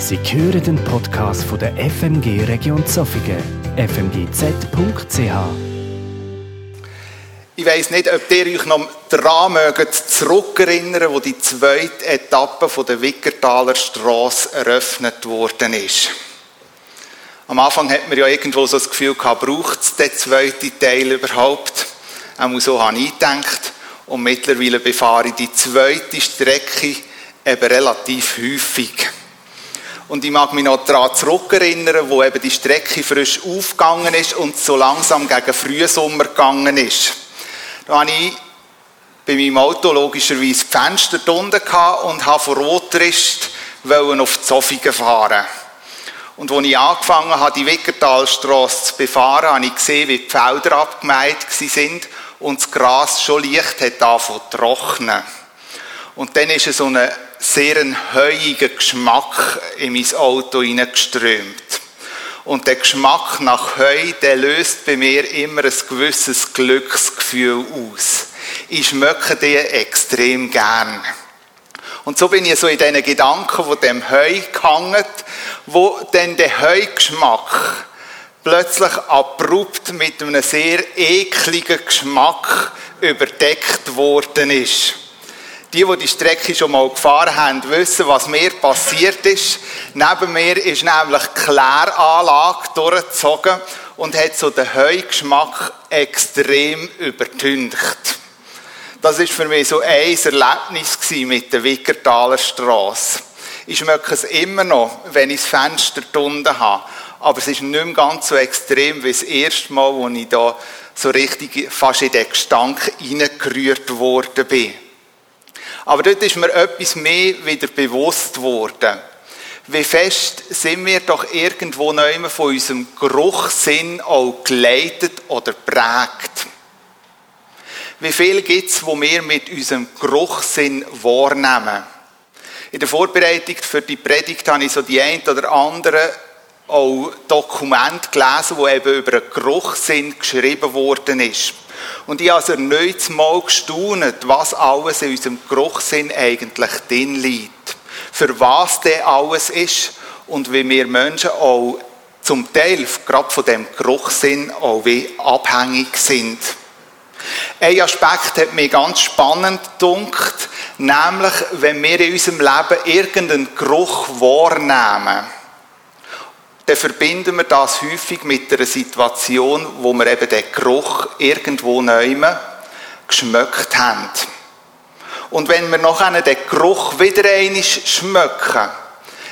Sie hören den Podcast von der FMG Region Zofingen, fmgz.ch. Ich weiss nicht, ob ihr euch noch daran mögt, zurückerinnern, wo die zweite Etappe der Wickertaler Straße eröffnet worden ist. Am Anfang hat man ja irgendwo so das Gefühl gehabt, braucht es den zweiten Teil überhaupt? Auch so habe ich gedacht. Und mittlerweile befahre ich die zweite Strecke eben relativ häufig. Und ich mag mich noch daran zurückerinnern, wo eben die Strecke frisch aufgegangen ist und so langsam gegen Frühsommer gegangen ist. Da habe ich bei meinem Auto logischerweise die Fenster unten und habe von Rotrist auf die Zofingen fahren. Und als ich angefangen habe, die Wickertalstrasse zu befahren, habe ich gesehen, wie die Felder abgemeint sind und das Gras schon leicht hat angefangen zu trocknen. Und dann ist so ein sehr heuiger Geschmack in mein Auto hineingeströmt. Und der Geschmack nach Heu, der löst bei mir immer ein gewisses Glücksgefühl aus. Ich schmecke den extrem gern. Und so bin ich so in diesen Gedanken von dem Heu gehangen, wo dann der Heugeschmack plötzlich abrupt mit einem sehr ekligen Geschmack überdeckt worden ist. Die, die die Strecke schon mal gefahren haben, wissen, was mir passiert ist. Neben mir ist nämlich die Kläranlage durchgezogen und hat so den Heugeschmack extrem übertüncht. Das ist für mich so ein Erlebnis mit der Wickertaler Straße. Ich schmecke es immer noch, wenn ich das Fenster drunter habe. Aber es ist nicht mehr ganz so extrem wie das erste Mal, als ich da so richtig fast in den Gestank hineingerührt worden bin. Aber dort ist mir etwas mehr wieder bewusst worden. Wie fest sind wir doch irgendwo neu von unserem Geruchssinn auch geleitet oder prägt. Wie viel gibt es, wo wir mit unserem Geruchssinn wahrnehmen? In der Vorbereitung für die Predigt habe ich so die ein oder andere auch Dokument gelesen, wo eben über einen Geruchssinn geschrieben worden ist. Und ich habe erneut mal gestaunt, was alles in unserem Geruchssinn eigentlich drin liegt. Für was der alles ist und wie wir Menschen auch zum Teil, gerade von dem Geruchssinn, auch wie abhängig sind. Ein Aspekt hat mich ganz spannend gedunkt, nämlich, wenn wir in unserem Leben irgendeinen Geruch wahrnehmen dann verbinden wir das häufig mit einer Situation, wo wir eben den Geruch irgendwo neu geschmeckt haben. Und wenn wir noch den Geruch wieder einmal schmecken,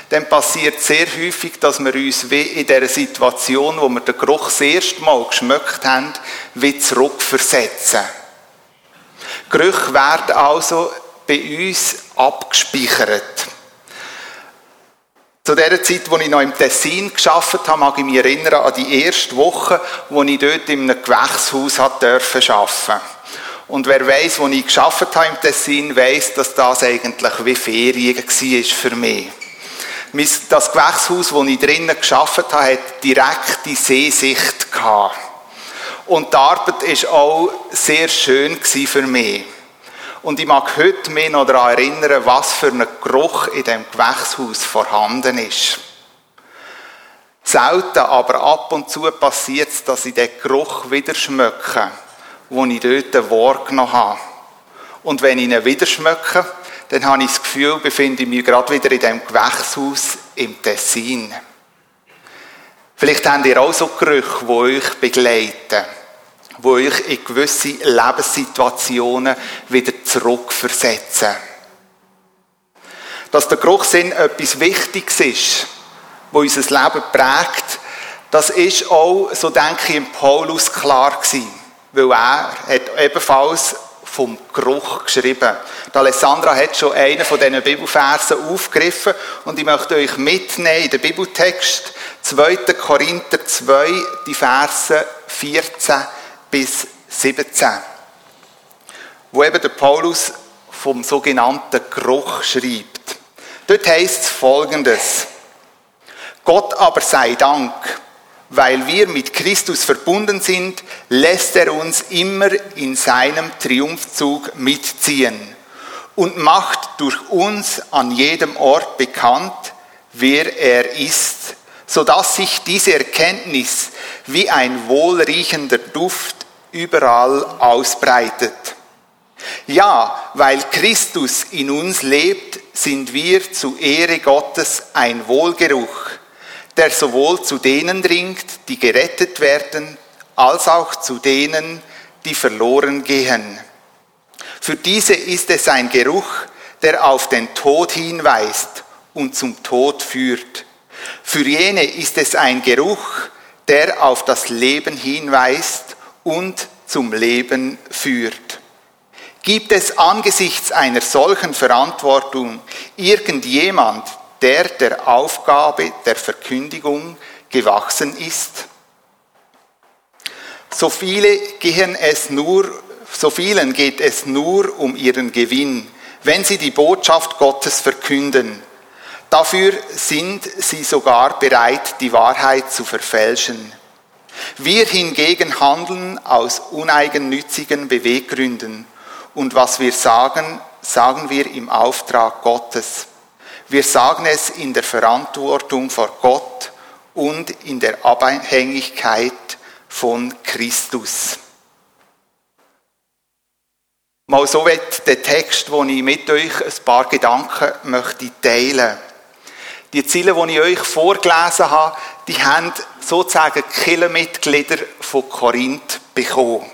dann passiert sehr häufig, dass wir uns wie in der Situation, wo wir den Geruch das erste Mal geschmeckt haben, wieder zurückversetzen. Gerüche werden also bei uns abgespeichert. Zu der Zeit, als ich noch im Tessin geschafft habe, mag ich mich erinnern an die erste Woche, wo ich dort in einem Gewächshaus arbeiten durfte. Und wer weiß, wo ich geschafft habe im Tessin, weiß, dass das eigentlich wie Ferien war für mich. Das Gewächshaus, wo ich drinnen geschafft habe, hat direkte Seesicht gehabt. Und die Arbeit war auch sehr schön für mich. Und ich mag heute mich noch daran erinnern, was für ein Geruch in dem Gewächshaus vorhanden ist. Selten, aber ab und zu passiert es, dass ich den Geruch wieder schmecke, den ich dort wahrgenommen habe. Und wenn ich ihn wieder schmecke, dann habe ich das Gefühl, befinde ich mich gerade wieder in dem Gewächshaus im Tessin. Vielleicht habt ihr auch so Gerüche, die euch begleiten wo euch in gewisse Lebenssituationen wieder zurückversetzen. Dass der Geruchssinn etwas Wichtiges ist, wo unser Leben prägt, das ist auch, so denke ich, im Paulus klar gewesen. Weil er hat ebenfalls vom Geruch geschrieben. Die Alessandra hat schon einen von diesen Bibelversen aufgegriffen und ich möchte euch mitnehmen in den Bibeltext 2. Korinther 2, die Verse 14 bis 17, wo eben der Paulus vom sogenannten Geruch schreibt. Dort heißt es folgendes. Gott aber sei Dank, weil wir mit Christus verbunden sind, lässt er uns immer in seinem Triumphzug mitziehen und macht durch uns an jedem Ort bekannt, wer er ist, so dass sich diese Erkenntnis wie ein wohlriechender Duft überall ausbreitet. Ja, weil Christus in uns lebt, sind wir zu Ehre Gottes ein Wohlgeruch, der sowohl zu denen dringt, die gerettet werden, als auch zu denen, die verloren gehen. Für diese ist es ein Geruch, der auf den Tod hinweist und zum Tod führt. Für jene ist es ein Geruch, der auf das Leben hinweist und zum Leben führt. Gibt es angesichts einer solchen Verantwortung irgendjemand, der der Aufgabe der Verkündigung gewachsen ist? So viele gehen es nur, so vielen geht es nur um ihren Gewinn, wenn sie die Botschaft Gottes verkünden. Dafür sind sie sogar bereit, die Wahrheit zu verfälschen. Wir hingegen handeln aus uneigennützigen Beweggründen und was wir sagen, sagen wir im Auftrag Gottes. Wir sagen es in der Verantwortung vor Gott und in der Abhängigkeit von Christus. Mal so wird der Text, wo ich mit euch ein paar Gedanken möchte teilen. Die Ziele, die ich euch vorgelesen habe, die haben sozusagen Killermitglieder von Korinth bekommen.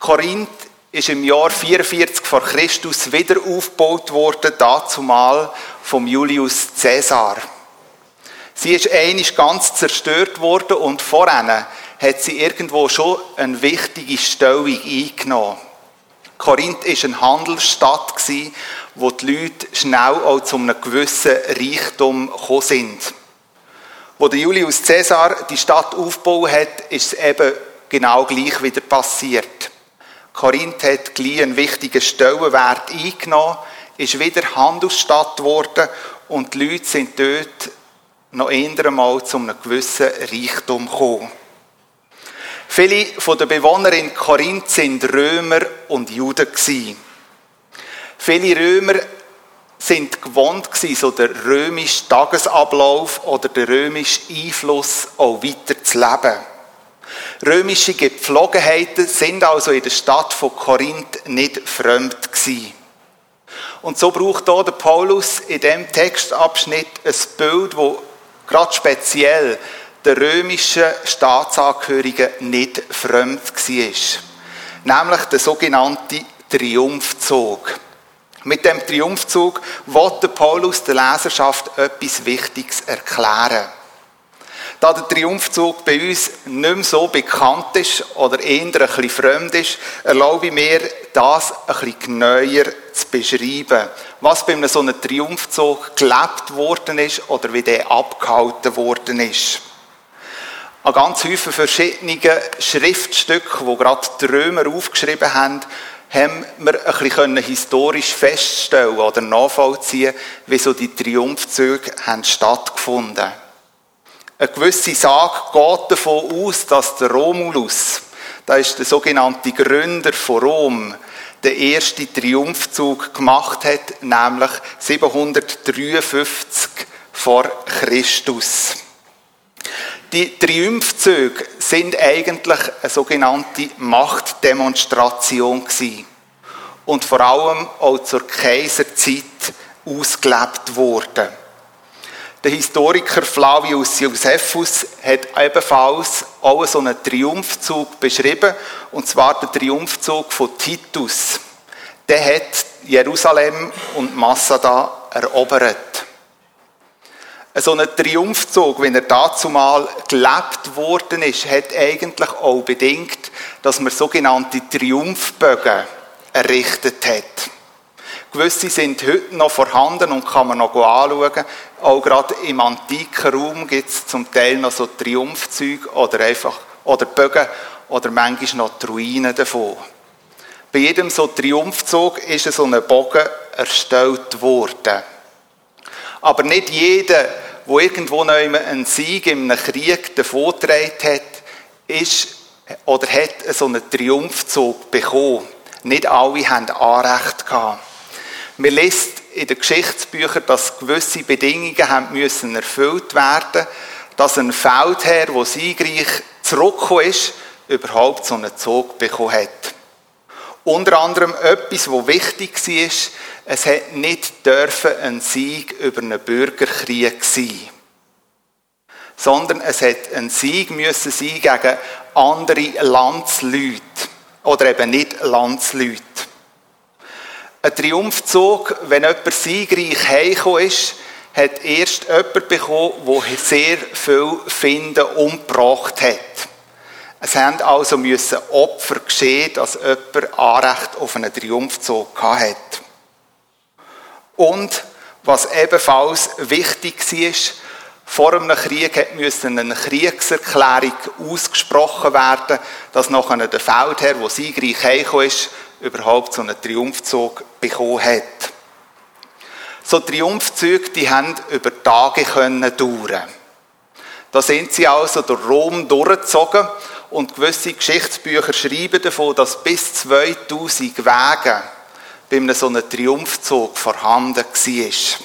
Korinth ist im Jahr 44 vor Christus wieder aufgebaut worden, dazumal vom Julius Caesar. Sie ist einig ganz zerstört worden und voran hat sie irgendwo schon eine wichtige Stellung eingenommen. Korinth ist eine Handelsstadt wo die Leute schnell auch zu einem gewissen Reichtum gekommen sind. Wo der Julius Caesar die Stadt aufgebaut hat, ist es eben genau gleich wieder passiert. Korinth hat gleich einen wichtigen Stellenwert eingenommen, ist wieder Handelsstadt geworden und die Leute sind dort noch einmal zu einem gewissen Reichtum gekommen. Viele von den Bewohnern in Korinth sind Römer und Juden. Viele Römer sind gewohnt gewesen, so der römische Tagesablauf oder der römische Einfluss auch weiter zu leben. Römische Gepflogenheiten sind also in der Stadt von Korinth nicht fremd gewesen. Und so braucht hier der Paulus in dem Textabschnitt ein Bild, wo gerade speziell der römischen Staatsangehörigen nicht fremd war. Nämlich der sogenannte Triumphzug. Mit dem Triumphzug wollte Paulus der Leserschaft etwas Wichtiges erklären. Da der Triumphzug bei uns nicht mehr so bekannt ist oder eher ein bisschen fremd ist, erlaube ich mir, das ein bisschen genauer zu beschreiben. Was bei einem so einem Triumphzug gelebt worden ist oder wie der abgehalten worden ist. An ganz vielen verschiedenen Schriftstücken, wo gerade die Römer aufgeschrieben haben, haben wir ein bisschen historisch feststellen oder nachvollziehen, wie so die Triumphzüge haben stattgefunden. Eine gewisse Sage geht davon aus, dass der Romulus, da ist der sogenannte Gründer von Rom, den ersten Triumphzug gemacht hat, nämlich 753 vor Christus. Die Triumphzüge sind eigentlich eine sogenannte Machtdemonstration. Und vor allem auch zur Kaiserzeit ausgelebt worden. Der Historiker Flavius Josephus hat ebenfalls auch so einen Triumphzug beschrieben, und zwar der Triumphzug von Titus. Der hat Jerusalem und Massada erobert so ein Triumphzug, wenn er dazu mal gelebt worden ist, hat eigentlich auch bedingt, dass man sogenannte Triumphbögen errichtet hat. Gewisse sind heute noch vorhanden und kann man noch anschauen. Auch gerade im antiken Raum gibt es zum Teil noch so Triumphzüge oder einfach, oder Bögen oder manchmal noch die Ruinen davon. Bei jedem so Triumphzug ist so ein Bogen erstellt worden. Aber nicht jeder wo irgendwo einen Sieg in einem Krieg davongetragen hat, ist oder hat so einen Triumphzug bekommen. Nicht alle haben Anrecht gehabt. Man liest in den Geschichtsbüchern, dass gewisse Bedingungen haben müssen erfüllt werden, dass ein Feldherr, der siegreich zurückgekommen ist, überhaupt so einen Zug bekommen hat. Unter anderem etwas, was wichtig war, es hat nicht dürfen ein Sieg über einen Bürgerkrieg sein sondern es hat ein Sieg müssen sein gegen andere Landsleute oder eben nicht Landsleute. Ein Triumphzug, wenn jemand siegreich heimgekommen ist, hat erst jemand bekommen, der sehr viel Finden umgebracht hat. Es haben also müssen Opfer geschehen, dass jemand Anrecht auf einen Triumphzug hat. Und was ebenfalls wichtig war, vor einem Krieg musste eine Kriegserklärung ausgesprochen werden, dass nachher der Feldherr, der siegreich heimgekommen ist, überhaupt so einen Triumphzug bekommen hat. So Triumphzüge, die haben über Tage können dauern. Da sind sie also durch Rom durchgezogen und gewisse Geschichtsbücher schreiben davon, dass bis 2000 Wege bei einem so einem Triumphzug vorhanden war.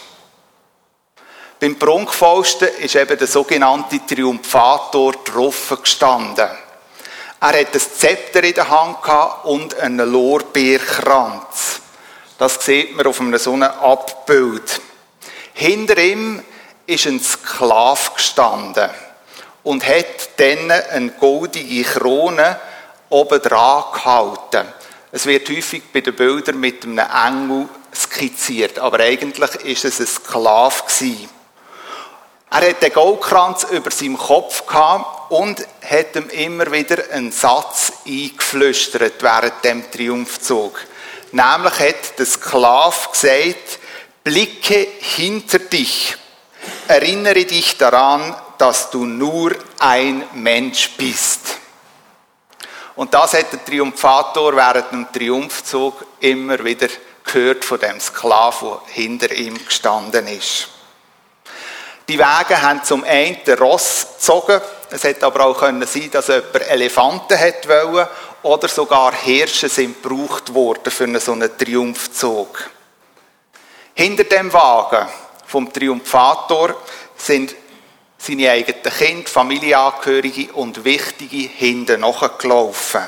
Beim Prunkfausten ist eben der sogenannte Triumphator drauf gestanden. Er hat ein Zepter in der Hand und einen Lorbeerkranz. Das sieht man auf einem so einem Abbild. Hinter ihm ist ein Sklav gestanden und hat dann eine goldige Krone oben dran gehalten. Es wird häufig bei den Bildern mit einem Engel skizziert, aber eigentlich ist es ein Sklav gewesen. Er hat den Goldkranz über seinem Kopf und hat ihm immer wieder einen Satz eingeflüstert während dem Triumphzug. Nämlich hat der Sklav gesagt, blicke hinter dich, erinnere dich daran, dass du nur ein Mensch bist. Und das hat der Triumphator während dem Triumphzug immer wieder gehört von dem Sklav, der hinter ihm gestanden ist. Die Wege haben zum einen Ross gezogen. Es hätte aber auch können sein, dass jemand Elefanten hätte wollen oder sogar Hirsche sind gebraucht worden für einen so einen Triumphzug. Hinter dem Wagen vom Triumphator sind seine eigenen Kinder, Familienangehörige und Wichtige hinten nachgelaufen.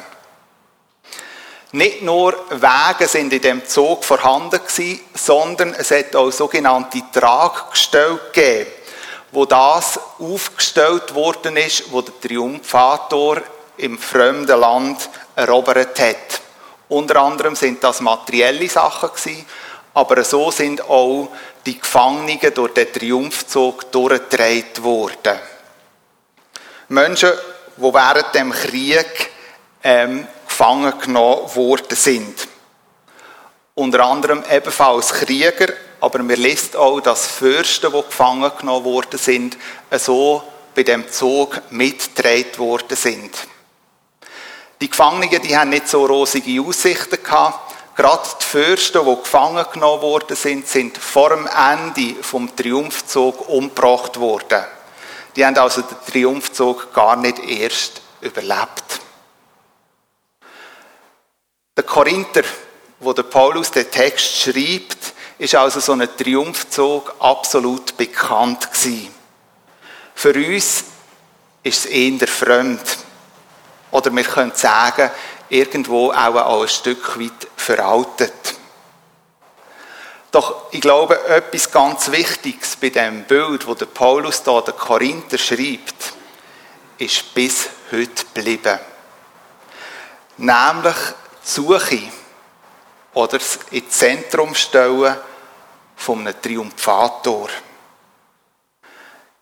Nicht nur Wege sind in dem Zug vorhanden gewesen, sondern es hat auch sogenannte Traggestelle gegeben wo das aufgestellt worden ist, wo der Triumphator im fremden Land erobert hat. Unter anderem sind das materielle Sachen gewesen, aber so sind auch die Gefangenen durch den Triumphzug durchgedreht worden. Menschen, die während dem Krieg ähm, gefangen genommen worden sind. Unter anderem ebenfalls Krieger, aber man liest auch, dass Fürsten, die gefangen genommen worden sind, so bei dem Zug mitgedreht worden sind. Die Gefangenen, die haben nicht so rosige Aussichten gehabt. Gerade die Fürsten, die gefangen genommen worden sind, sind vor dem Ende vom Triumphzug umgebracht worden. Die haben also den Triumphzug gar nicht erst überlebt. Der Korinther, wo der Paulus den Text schreibt, ist also so ein Triumphzug absolut bekannt gewesen. Für uns ist es eher fremd. Oder wir können sagen, irgendwo auch ein Stück weit veraltet. Doch ich glaube, etwas ganz Wichtiges bei dem Bild, wo der Paulus da der Korinther schreibt, ist bis heute geblieben. Nämlich die Suche oder das ins Zentrum stellen von einem Triumphator.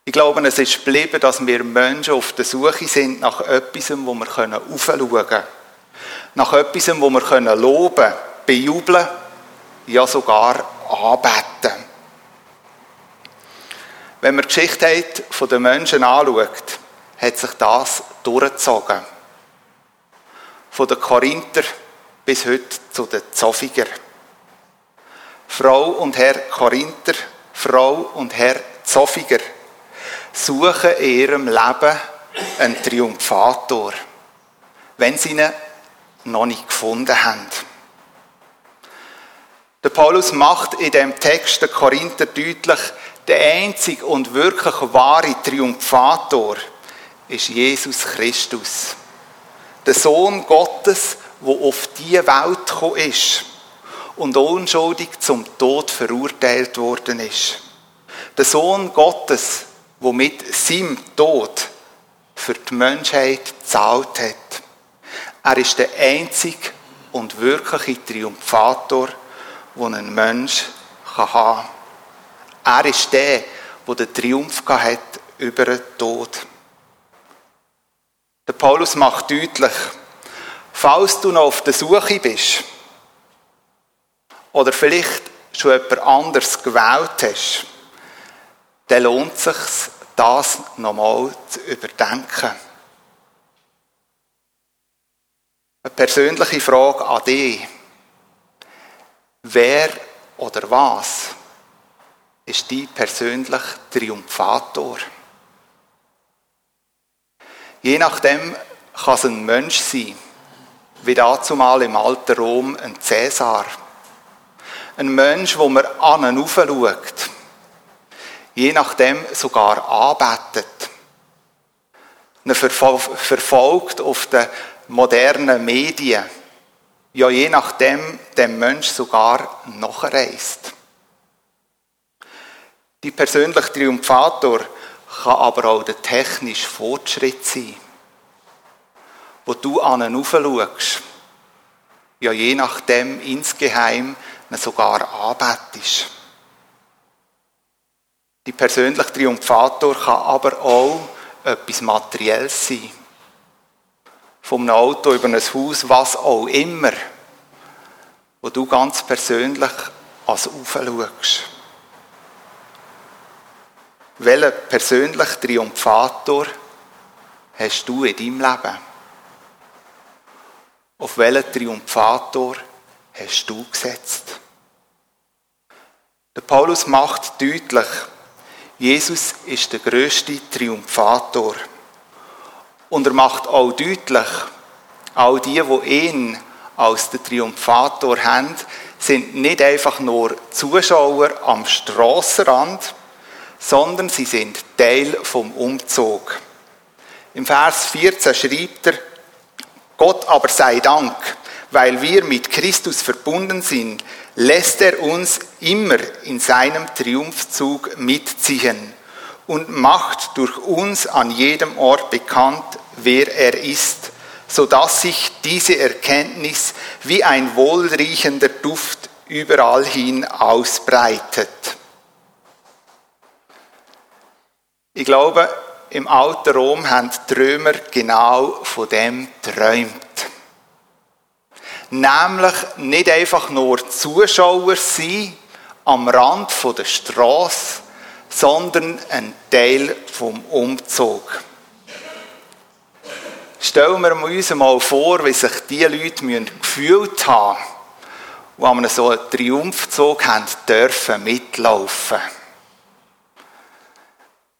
Ich glaube, es ist geblieben, dass wir Menschen auf der Suche sind nach etwas, wo wir aufschauen können. Nach etwas, wo wir können loben, bejubeln, ja sogar anbeten. Wenn man die Geschichte den Menschen anschaut, hat sich das durchgezogen. Von den Korinther bis heute zu den Zofiger. Frau und Herr Korinther, Frau und Herr Zofiger suchen in ihrem Leben einen Triumphator, wenn sie ihn noch nicht gefunden haben. Der Paulus macht in dem Text der Korinther deutlich, der einzige und wirklich wahre Triumphator ist Jesus Christus. Der Sohn Gottes, der auf die Welt gekommen ist und unschuldig zum Tod verurteilt worden ist. Der Sohn Gottes, der mit seinem Tod für die Menschheit gezahlt hat. Er ist der einzige und wirkliche Triumphator, den ein Mensch haben kann. Er ist der, der den Triumph hat über den Tod. Der Paulus macht deutlich, falls du noch auf der Suche bist oder vielleicht schon jemand anders gewählt hast, dann lohnt es sich, das nochmal zu überdenken. Eine persönliche Frage an dich. Wer oder was ist dein persönlicher Triumphator? Je nachdem kann es ein Mensch sein, wie dazumal im alten Rom ein Cäsar. Ein Mensch, wo man an und schaut. Je nachdem sogar anbetet. Er verfolgt auf den modernen Medien. Ja, je nachdem dem Mensch sogar nachreist. Die persönliche Triumphator kann aber auch der technische Fortschritt sein. Wo du an ihn schaust, ja je nachdem insgeheim sogar anbetest. Die persönliche Triumphator kann aber auch etwas Materielles sein. Vom Auto über ein Haus, was auch immer, wo du ganz persönlich als schaust. Welchen persönlichen Triumphator hast du in deinem Leben? Auf welchen Triumphator hast du gesetzt? Der Paulus macht deutlich, Jesus ist der größte Triumphator. Und er macht auch deutlich, all die, die ihn als den Triumphator haben, sind nicht einfach nur Zuschauer am Strassenrand, sondern sie sind Teil vom Umzug. Im Vers 14 schreibt er, Gott aber sei Dank, weil wir mit Christus verbunden sind, lässt er uns immer in seinem Triumphzug mitziehen und macht durch uns an jedem Ort bekannt, wer er ist, so dass sich diese Erkenntnis wie ein wohlriechender Duft überall hin ausbreitet. Ich glaube, im alten Rom haben die Römer genau von dem träumt. Nämlich nicht einfach nur Zuschauer sein am Rand der Straße, sondern ein Teil vom Umzug. Stellen wir uns mal vor, wie sich diese Leute gefühlt haben, die an so einen Triumphzug haben dürfen mitlaufen.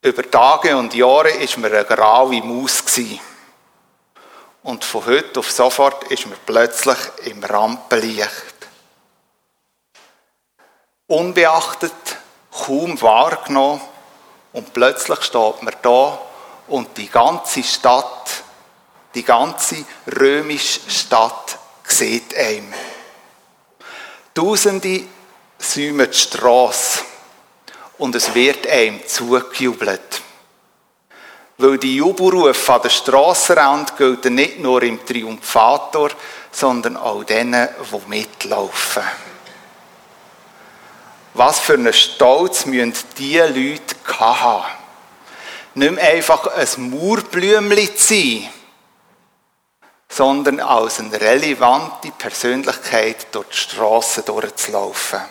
Über Tage und Jahre war man eine graue Maus. Und von heute auf sofort ist man plötzlich im Rampenlicht. Unbeachtet, kaum wahrgenommen und plötzlich steht man da und die ganze Stadt, die ganze römische Stadt sieht einem. Tausende säumen die Strasse und es wird einem zugejubelt. Weil die Jubelrufe an der Strassenrand gelten nicht nur im Triumphator, sondern auch denen, die mitlaufen. Was für einen Stolz müssen diese Leute haben. Nicht mehr einfach ein Mauerblümchen sein, sondern als eine relevante Persönlichkeit durch die Straße durchzulaufen.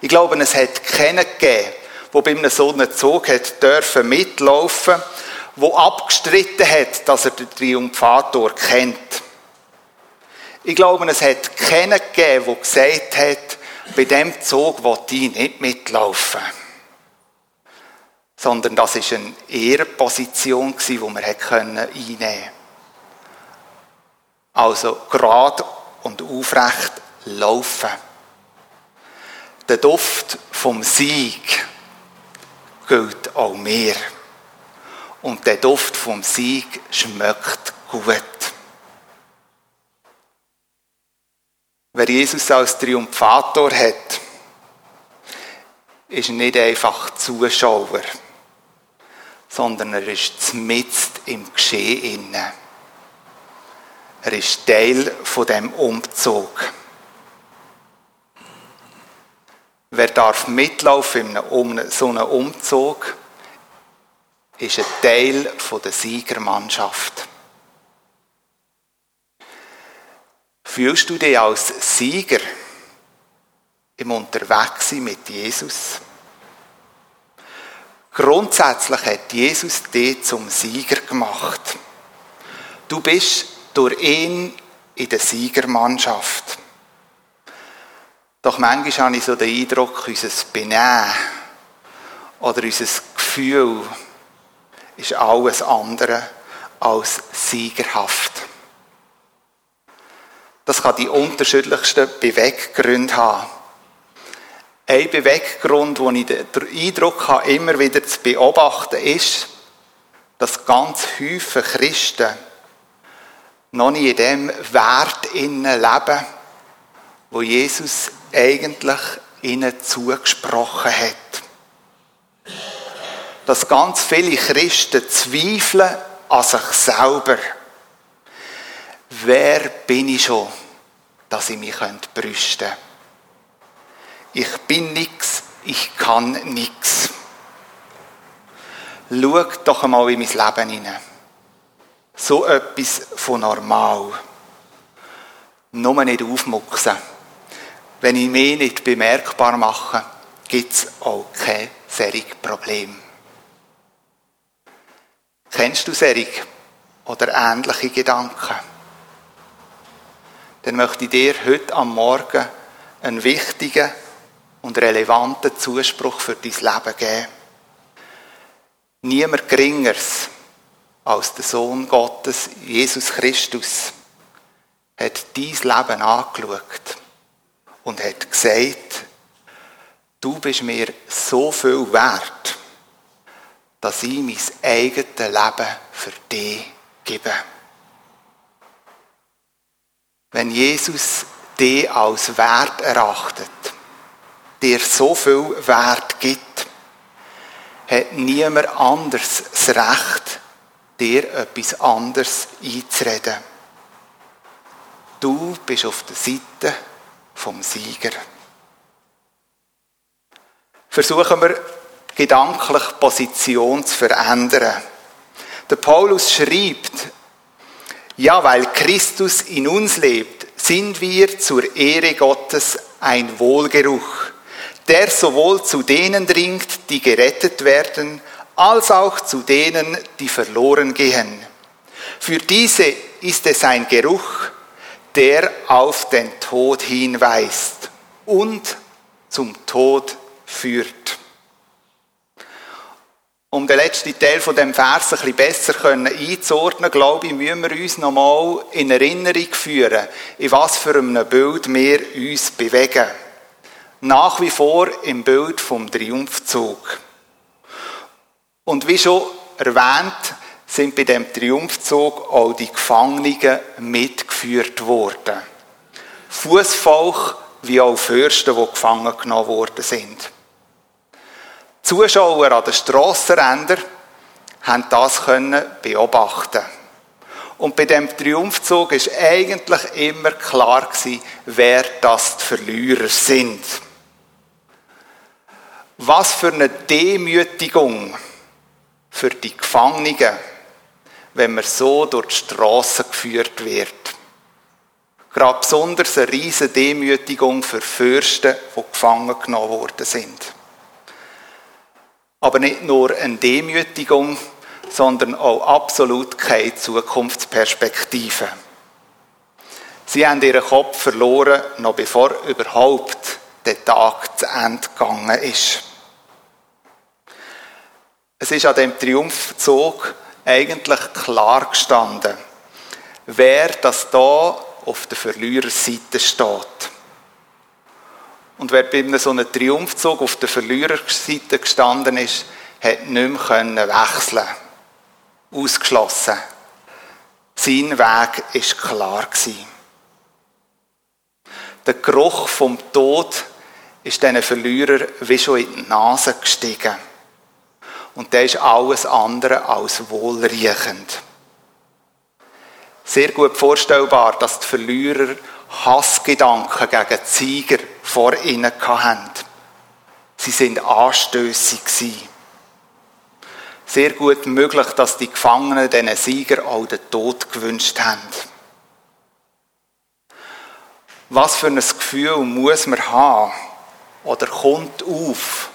Ich glaube, es hat keinen gegeben, der bei einem so einem Zug hat dürfen mitlaufen, wo abgestritten hat, dass er den Triumphator kennt. Ich glaube, es hat keinen gegeben, der gesagt hat, bei dem Zug will ich nicht mitlaufen. Sondern das war eine Ehrenposition, die man einnehmen konnte. Also gerade und aufrecht laufen. der Duft vom Sieg gilt auch mir. Und der Duft vom Sieg schmeckt gut. Wer Jesus als Triumphator hat, ist nicht einfach Zuschauer, sondern er ist mitten im Geschehen Er ist Teil von dem Umzug. Wer darf mitlaufen in so einem Umzug, ist ein Teil der Siegermannschaft. Fühlst du dich als Sieger im Unterwegssein mit Jesus? Grundsätzlich hat Jesus dich zum Sieger gemacht. Du bist durch ihn in der Siegermannschaft. Doch manchmal habe ich so den Eindruck, unser Benehmen oder unser Gefühl ist alles andere als siegerhaft. Das kann die unterschiedlichsten Beweggründe haben. Ein Beweggrund, den ich den Eindruck habe, immer wieder zu beobachten, ist, dass ganz viele Christen noch nicht in dem Wert leben, wo Jesus eigentlich ihnen zugesprochen hat. Dass ganz viele Christen zweifeln an sich selber. Wer bin ich schon, dass ich mich brüsten könnte? Ich bin nichts, ich kann nichts. Schau doch einmal in mein Leben hinein. So etwas von normal. Nur nicht aufmucksen wenn ich mich nicht bemerkbar mache, gibt es auch kein solches Problem. Kennst du solche oder ähnliche Gedanken? Dann möchte ich dir heute am Morgen einen wichtigen und relevanten Zuspruch für dein Leben geben. Niemand Geringeres als der Sohn Gottes, Jesus Christus, hat dein Leben angeschaut und hat gesagt, du bist mir so viel wert, dass ich mein eigenes Leben für dich gebe. Wenn Jesus dich als wert erachtet, dir so viel Wert gibt, hat niemand anders das Recht, dir etwas anderes einzureden. Du bist auf der Seite vom Sieger. Versuchen wir gedanklich Position zu verändern. Der Paulus schreibt, ja, weil Christus in uns lebt, sind wir zur Ehre Gottes ein Wohlgeruch, der sowohl zu denen dringt, die gerettet werden, als auch zu denen, die verloren gehen. Für diese ist es ein Geruch, der auf den Tod hinweist und zum Tod führt. Um den letzten Teil von dem Vers ein bisschen besser einzuordnen, glaube ich, müssen wir uns nochmal in Erinnerung führen, in was für einem Bild wir uns bewegen. Nach wie vor im Bild vom Triumphzug. Und wie schon erwähnt, sind bei dem Triumphzug auch die Gefangenen mitgeführt worden. Fußvolk wie auch Fürsten, die gefangen genommen worden sind. Zuschauer an den Strassenrändern haben das können beobachten. Und bei dem Triumphzug ist eigentlich immer klar gewesen, wer das die Verlierer sind. Was für eine Demütigung für die Gefangenen wenn man so durch die Straße geführt wird. Gerade besonders eine riesige Demütigung für Fürsten, die gefangen genommen worden sind. Aber nicht nur eine Demütigung, sondern auch absolut keine Zukunftsperspektive. Sie haben ihren Kopf verloren, noch bevor überhaupt der Tag zu Ende gegangen ist. Es ist an dem Triumphzug eigentlich klar gestanden, wer das da auf der Verliererseite steht. Und wer bei einem so einem Triumphzug auf der Verliererseite gestanden ist, hat nicht mehr wechseln Ausgeschlossen. Sein Weg war klar. Der Geruch vom Tod ist diesen Verlierer wie schon in die Nase gestiegen. Und der ist alles andere als wohlriechend. Sehr gut vorstellbar, dass die Verlierer Hassgedanken gegen die Sieger vor ihnen hatten. Sie sind anstößig Sehr gut möglich, dass die Gefangenen diesen Sieger auch den Tod gewünscht haben. Was für ein Gefühl muss man haben oder kommt auf,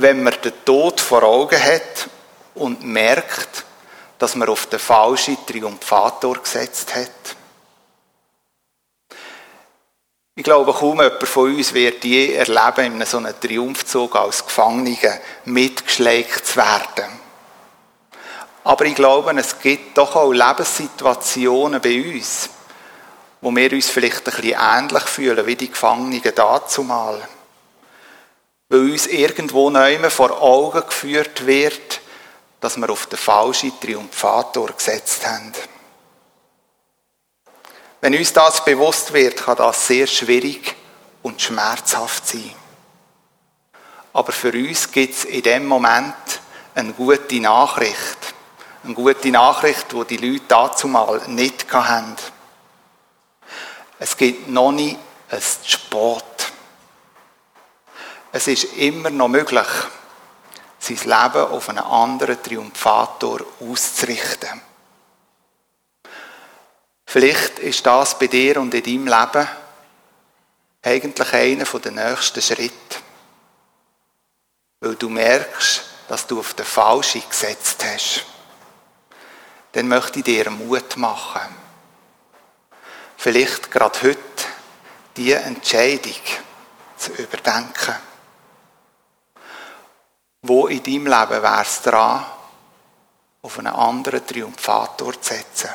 wenn man den Tod vor Augen hat und merkt, dass man auf den falschen Triumphator gesetzt hat? Ich glaube, kaum jemand von uns wird je erleben, in so einem Triumphzug als Gefangene mitgeschlägt zu werden. Aber ich glaube, es gibt doch auch Lebenssituationen bei uns, wo wir uns vielleicht ein bisschen ähnlich fühlen wie die Gefangenen dazumal. Weil uns irgendwo neu vor Augen geführt wird, dass wir auf den falschen Triumphator gesetzt haben. Wenn uns das bewusst wird, kann das sehr schwierig und schmerzhaft sein. Aber für uns gibt es in dem Moment eine gute Nachricht. Eine gute Nachricht, die die Leute dazu mal nicht hatten. Es gibt noch nicht ein Sport. Es ist immer noch möglich, sein Leben auf einen anderen Triumphator auszurichten. Vielleicht ist das bei dir und in deinem Leben eigentlich einer der nächsten Schritte. Weil du merkst, dass du auf den Falschen gesetzt hast. Dann möchte ich dir Mut machen. Vielleicht gerade heute diese Entscheidung zu überdenken. Wo in deinem Leben wäre es dran, auf einen anderen Triumphator zu setzen?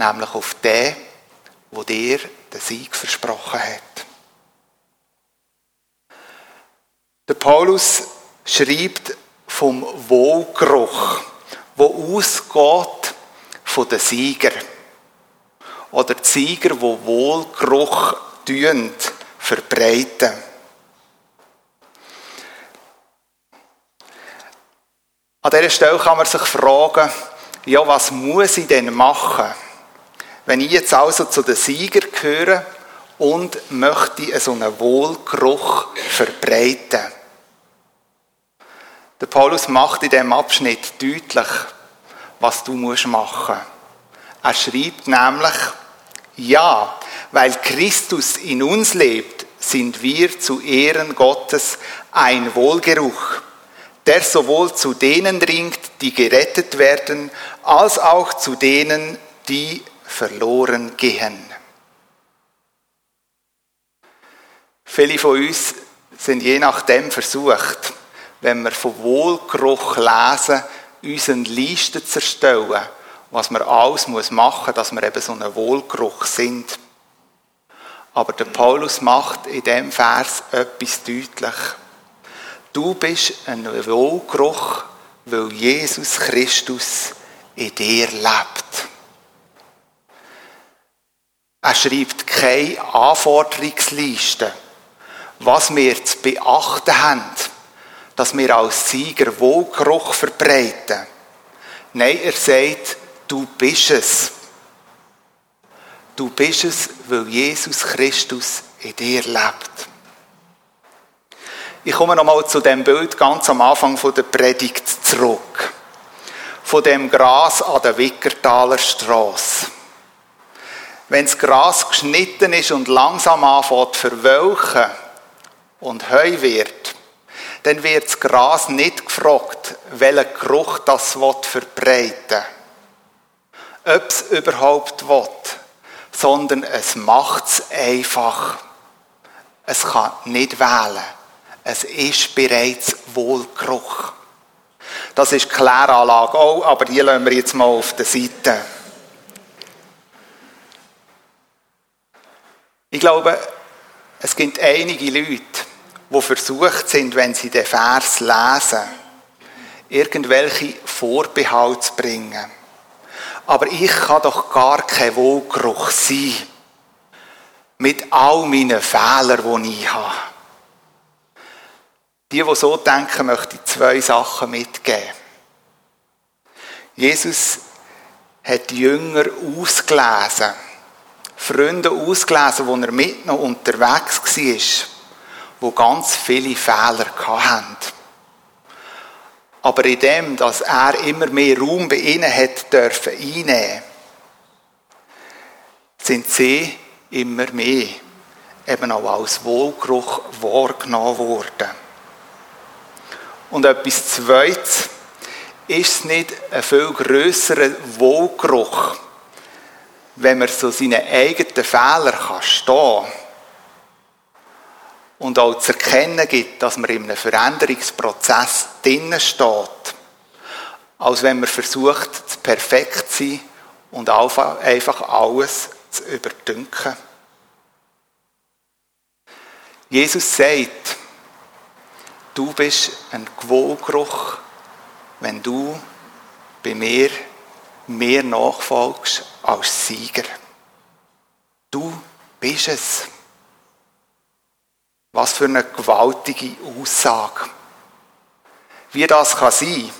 nämlich auf den, wo dir den Sieg versprochen hat. Der Paulus schreibt vom Wohlgeruch, wo ausgeht von den Sieger oder die Sieger, wo Wohlgeruch verbreiten. An dieser Stelle kann man sich fragen, ja, was muss ich denn machen? Wenn ich jetzt also zu den Siegern gehöre und möchte so einen Wohlgeruch verbreiten. Der Paulus macht in diesem Abschnitt deutlich, was du musst machen. Er schreibt nämlich, ja, weil Christus in uns lebt, sind wir zu Ehren Gottes ein Wohlgeruch, der sowohl zu denen dringt, die gerettet werden, als auch zu denen, die verloren gehen. Viele von uns sind je nachdem versucht, wenn wir von Wohlgeruch lesen, unseren Liste zu erstellen, was man alles machen muss, dass wir eben so ein Wohlgeruch sind. Aber der Paulus macht in dem Vers etwas deutlich. Du bist ein Wohlgeruch, weil Jesus Christus in dir lebt. Er schreibt keine Anforderungsliste, was wir zu beachten haben, dass wir als Sieger Wohlgeruch verbreiten. Nein, er sagt, du bist es. Du bist es, weil Jesus Christus in dir lebt. Ich komme nochmal zu dem Bild ganz am Anfang der Predigt zurück. Von dem Gras an der Wickertaler Straße. Wenn das Gras geschnitten ist und langsam anfängt zu verwelken und Heu wird, dann wird das Gras nicht gefragt, welchen Geruch das verbreiten will. Ob es überhaupt will, sondern es macht es einfach. Es kann nicht wählen. Es ist bereits Wohlgeruch. Das ist Kläranlage auch, aber die lassen wir jetzt mal auf der Seite. Ich glaube, Es gibt einige Leute, die versucht sind, wenn sie den Vers lesen, irgendwelche Vorbehalte zu bringen. Aber ich kann doch gar kein Wohlgeruch sein. Mit all meinen Fehlern, die ich habe. Die, die so denken, möchte ich zwei Sachen mitgeben. Jesus hat die Jünger ausgelesen, Freunde ausgelesen, wo er mit noch unterwegs war, wo ganz viele Fehler hatten. Aber in dem, dass er immer mehr Raum bei ihnen hat dürfen einnehmen, sind sie immer mehr eben auch als Wohlgeruch wahrgenommen worden. Und etwas Zweites, ist es nicht ein viel grösserer Wohlgeruch, wenn man so seine eigenen Fehler kann stehen und auch zu erkennen gibt, dass man in einem Veränderungsprozess drinnen steht, als wenn man versucht, perfekt zu sein und einfach alles zu überdünken. Jesus sagt, du bist ein Wohlgeruch, wenn du bei mir mehr nachfolgst als Sieger. Du bist es. Was für eine gewaltige Aussage. Wie das kann sein,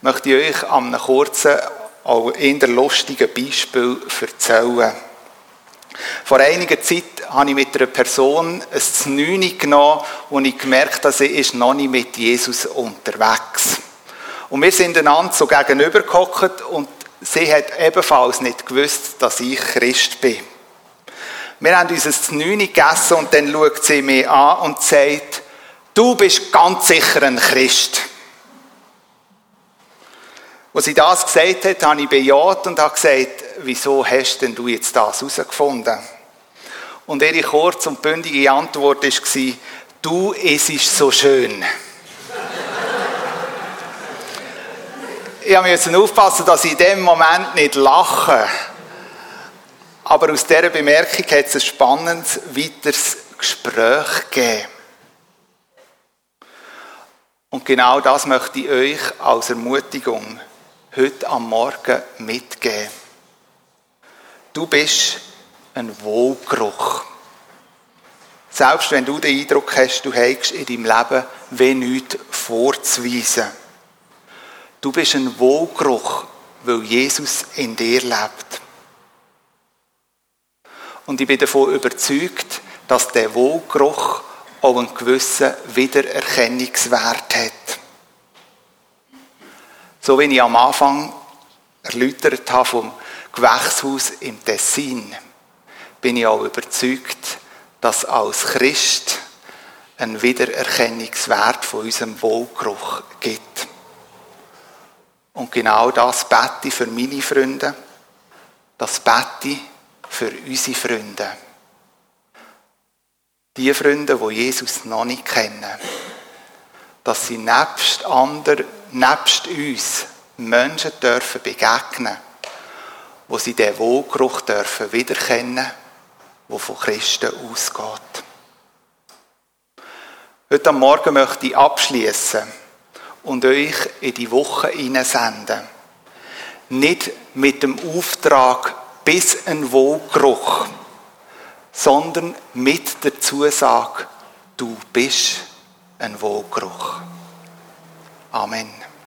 möchte ich euch an einem kurzen, auch eher lustigen Beispiel erzählen. Vor einiger Zeit habe ich mit einer Person ein Znüni genommen und ich gemerkt habe, sie ist noch nicht mit Jesus unterwegs. Und wir sind einander so gegenüber gehockt und sie hat ebenfalls nicht gewusst, dass ich Christ bin. Wir haben unser Znüni gegessen und dann schaut sie mich an und sagt, du bist ganz sicher ein Christ. Als sie das gesagt hat, habe ich bejaht und habe gesagt, wieso hast denn du jetzt das herausgefunden? Und ihre kurz und bündige Antwort war, du, es ist so schön. ich musste aufpassen, dass ich in dem Moment nicht lache. Aber aus dieser Bemerkung hat es ein spannendes weiteres Gespräch gegeben. Und genau das möchte ich euch als Ermutigung heute am Morgen mitgeben. Du bist ein Wohlgeruch. Selbst wenn du den Eindruck hast, du hast in deinem Leben wie nichts vorzuweisen. Du bist ein Wohlgeruch, weil Jesus in dir lebt. Und ich bin davon überzeugt, dass der Wohlgeruch auch einen gewissen Wiedererkennungswert hat. So wie ich am Anfang erläutert habe vom Gewächshaus im Tessin, bin ich auch überzeugt, dass als Christ ein Wiedererkennungswert von unserem Wohlgeruch gibt. Und genau das bete ich für meine Freunde, das bete ich für unsere Freunde. Die Freunde, die Jesus noch nicht kennen. Dass sie nebst anderen, nebst uns Menschen dürfen begegnen, wo sie den Wohlgeruch dürfen wiederkennen, der von Christen ausgeht. Heute am Morgen möchte ich abschließen und euch in die Woche hineinsenden. Nicht mit dem Auftrag, bis ein Wohlgeruch, sondern mit der Zusage, du bist ein Wohlgeruch. Amen.